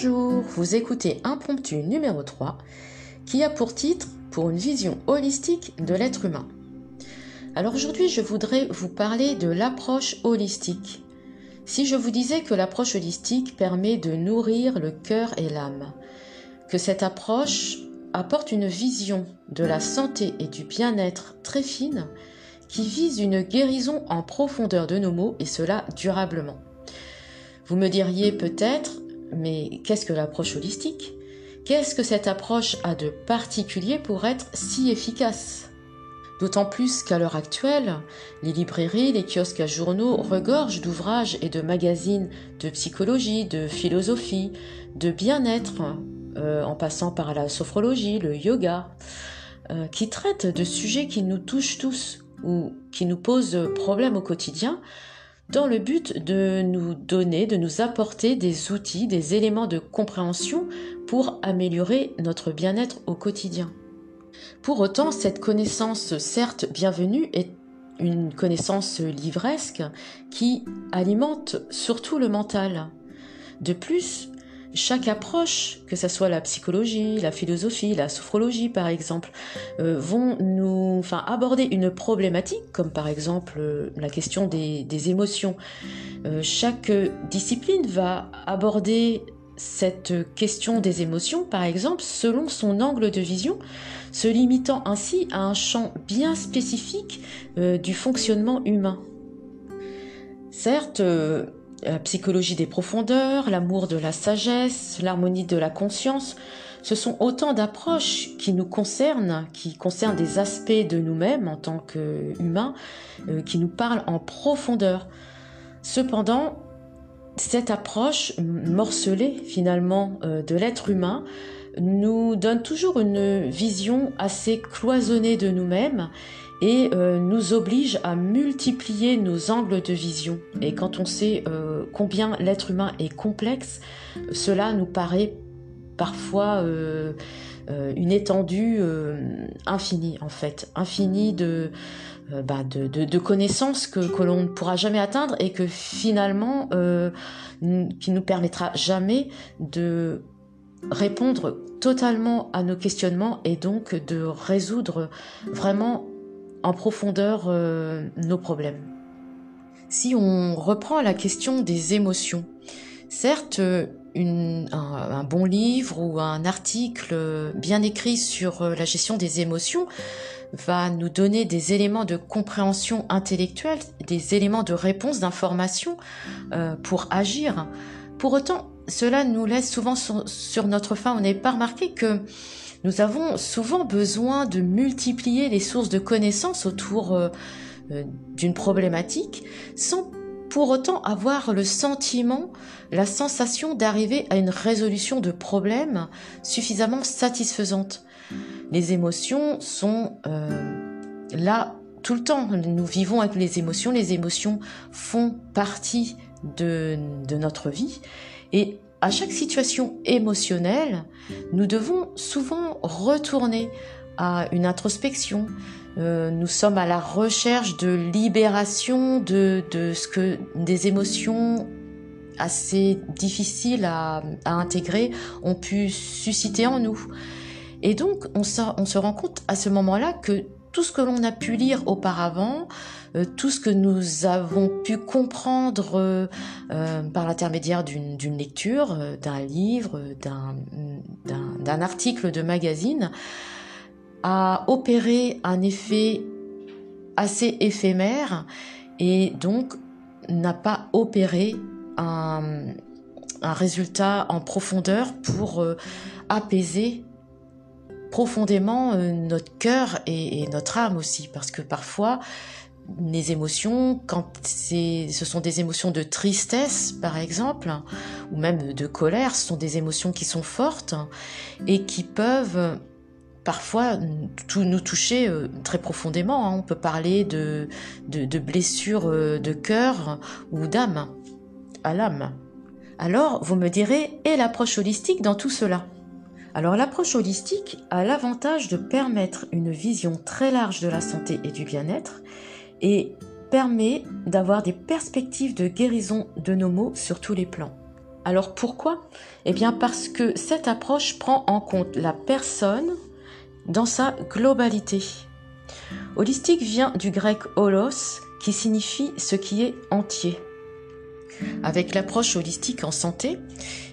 Bonjour, vous écoutez Impromptu numéro 3 qui a pour titre Pour une vision holistique de l'être humain. Alors aujourd'hui je voudrais vous parler de l'approche holistique. Si je vous disais que l'approche holistique permet de nourrir le cœur et l'âme, que cette approche apporte une vision de la santé et du bien-être très fine qui vise une guérison en profondeur de nos maux et cela durablement. Vous me diriez peut-être, mais qu'est-ce que l'approche holistique? Qu'est-ce que cette approche a de particulier pour être si efficace? D'autant plus qu'à l'heure actuelle, les librairies, les kiosques à journaux regorgent d'ouvrages et de magazines de psychologie, de philosophie, de bien-être, euh, en passant par la sophrologie, le yoga, euh, qui traitent de sujets qui nous touchent tous ou qui nous posent problème au quotidien, dans le but de nous donner, de nous apporter des outils, des éléments de compréhension pour améliorer notre bien-être au quotidien. Pour autant, cette connaissance, certes bienvenue, est une connaissance livresque qui alimente surtout le mental. De plus, chaque approche, que ce soit la psychologie, la philosophie, la sophrologie par exemple, euh, vont nous enfin, aborder une problématique, comme par exemple euh, la question des, émotions. Euh, chaque discipline va aborder cette question des émotions, par exemple, selon son angle de vision, se limitant ainsi à un champ bien spécifique du fonctionnement humain. Certes, la psychologie des profondeurs, l'amour de la sagesse, l'harmonie de la conscience, ce sont autant d'approches qui nous concernent, qui concernent des aspects de nous-mêmes en tant qu'humains, euh, qui nous parlent en profondeur. Cependant, cette approche morcelée finalement euh, de l'être humain nous donne toujours une vision assez cloisonnée de nous-mêmes et euh, nous oblige à multiplier nos angles de vision. Et quand on sait euh, combien l'être humain est complexe, cela nous paraît parfois euh, une étendue infinie en fait, infinie de, bah, de, de, de, connaissances que, que l'on ne pourra jamais atteindre et que finalement qui nous permettra jamais de répondre totalement à nos questionnements et donc de résoudre vraiment en profondeur euh, nos problèmes. Si on reprend la question des émotions, certes, un, bon livre ou un article bien écrit sur euh, la gestion des émotions va nous donner des éléments de compréhension intellectuelle, des éléments de réponse, d'information euh, pour agir. Pour autant, cela nous laisse souvent sur, notre fin. On n'est pas remarqué que nous avons souvent besoin de multiplier les sources de connaissances autour euh, euh, d'une problématique sans pour autant avoir le sentiment, la sensation d'arriver à une résolution de problème suffisamment satisfaisante. Les émotions sont euh, là tout le temps. Nous vivons avec les émotions. Les émotions font partie de, notre vie. À chaque situation émotionnelle, nous devons souvent retourner à une introspection. Euh, nous sommes à la recherche de libération de, ce que des émotions assez difficiles à, intégrer ont pu susciter en nous. Et donc, on, on se rend compte à ce moment-là que tout ce que l'on a pu lire auparavant, euh, tout ce que nous avons pu comprendre euh, euh, par l'intermédiaire d'une lecture, d'un livre, d'un article de magazine, a opéré un effet assez éphémère et donc n'a pas opéré un, résultat en profondeur pour apaiser profondément notre cœur et, notre âme aussi, parce que parfois les émotions, quand ce sont des émotions de tristesse, par exemple, ou même de colère, ce sont des émotions qui sont fortes et qui peuvent parfois nous toucher euh, très profondément. Hein. On peut parler de, de, blessures euh, de cœur ou d'âme, à l'âme. Alors, vous me direz, et l'approche holistique dans tout cela? Alors l'approche holistique a l'avantage de permettre une vision très large de la santé et du bien-être et permet d'avoir des perspectives de guérison de nos maux sur tous les plans. Alors pourquoi? Eh bien parce que cette approche prend en compte la personne dans sa globalité. Holistique vient du grec holos qui signifie ce qui est entier. Avec l'approche holistique en santé,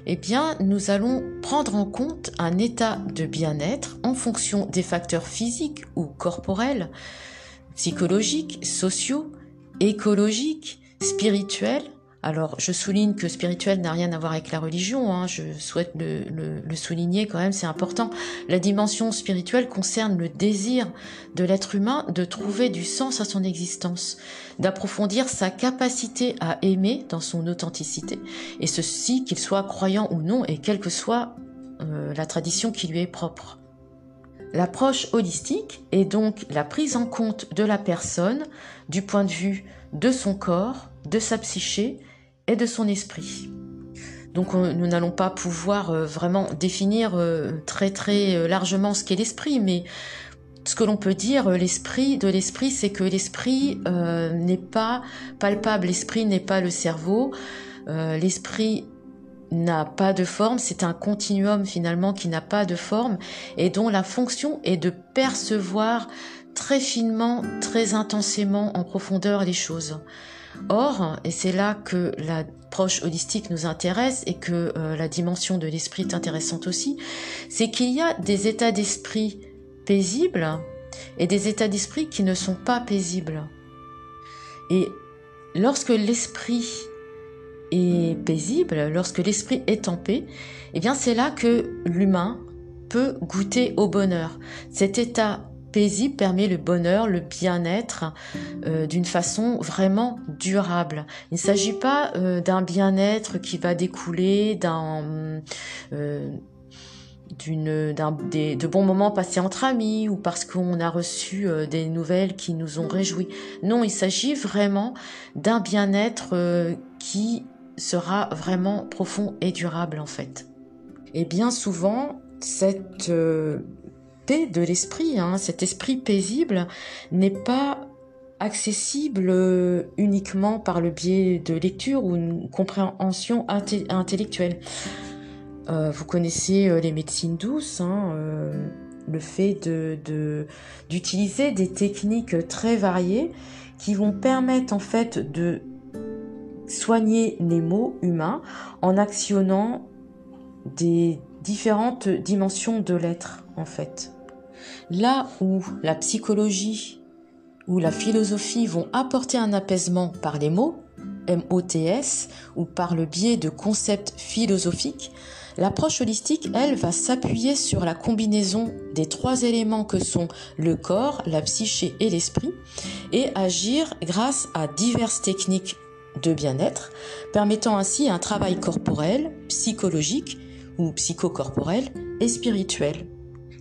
eh bien, nous allons prendre en compte un état de bien-être en fonction des facteurs physiques ou corporels, psychologiques, sociaux, écologiques, spirituels, alors, je souligne que spirituel n'a rien à voir avec la religion, hein. je souhaite le, souligner quand même, c'est important. La dimension spirituelle concerne le désir de l'être humain de trouver du sens à son existence, d'approfondir sa capacité à aimer dans son authenticité, et ceci qu'il soit croyant ou non, et quelle que soit euh, la tradition qui lui est propre. L'approche holistique est donc la prise en compte de la personne du point de vue de son corps, de sa psyché et de son esprit. Donc nous n'allons pas pouvoir euh, vraiment définir euh, très très euh, largement ce qu'est l'esprit, mais ce que l'on peut dire, l'esprit de l'esprit, c'est que l'esprit n'est pas palpable, l'esprit n'est pas le cerveau, l'esprit n'a pas de forme, c'est un continuum finalement qui n'a pas de forme et dont la fonction est de percevoir très finement, très intensément en profondeur les choses. Or, et c'est là que l'approche holistique nous intéresse et que euh, la dimension de l'esprit est intéressante aussi, c'est qu'il y a des états d'esprit paisibles et des états d'esprit qui ne sont pas paisibles. Et lorsque l'esprit est paisible, lorsque l'esprit est en paix, eh bien c'est là que l'humain peut goûter au bonheur. Cet état permet le bonheur, le bien-être euh, d'une façon vraiment durable. Il ne s'agit pas euh, d'un bien-être qui va découler d'un euh, d'une d'un des, de bons moments passés entre amis ou parce qu'on a reçu des nouvelles qui nous ont réjouis. Non, il s'agit vraiment d'un bien-être qui sera vraiment profond et durable en fait. Et bien souvent, cette de l'esprit, hein, cet esprit paisible, n'est pas accessible euh, uniquement par le biais de lecture ou une compréhension intellectuelle. Euh, vous connaissez euh, les médecines douces, hein, le fait de d'utiliser des techniques très variées qui vont permettre en fait de soigner les maux humains en actionnant des différentes dimensions de l'être en fait. Là où la psychologie ou la philosophie vont apporter un apaisement par les mots, MOTS, ou par le biais de concepts philosophiques, l'approche holistique, elle, va s'appuyer sur la combinaison des trois éléments que sont le corps, la psyché et l'esprit, et agir grâce à diverses techniques de bien-être, permettant ainsi un travail corporel, psychologique ou psychocorporel et spirituel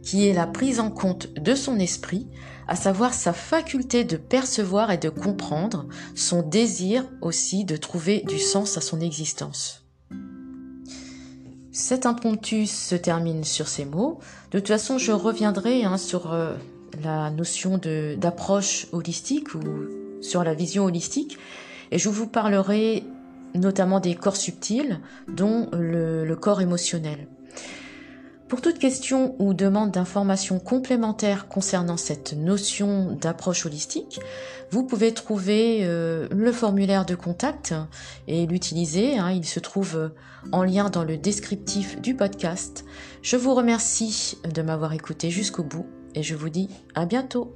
qui est la prise en compte de son esprit, à savoir sa faculté de percevoir et de comprendre, son désir aussi de trouver du sens à son existence. Cet impromptu se termine sur ces mots. De toute façon, je reviendrai hein, sur euh, la notion d'approche holistique ou sur la vision holistique, et je vous parlerai notamment des corps subtils, dont le corps émotionnel. Pour toute question ou demande d'informations complémentaires concernant cette notion d'approche holistique, vous pouvez trouver euh, le formulaire de contact et l'utiliser. Hein. il se trouve en lien dans le descriptif du podcast. Je vous remercie de m'avoir écouté jusqu'au bout et je vous dis à bientôt.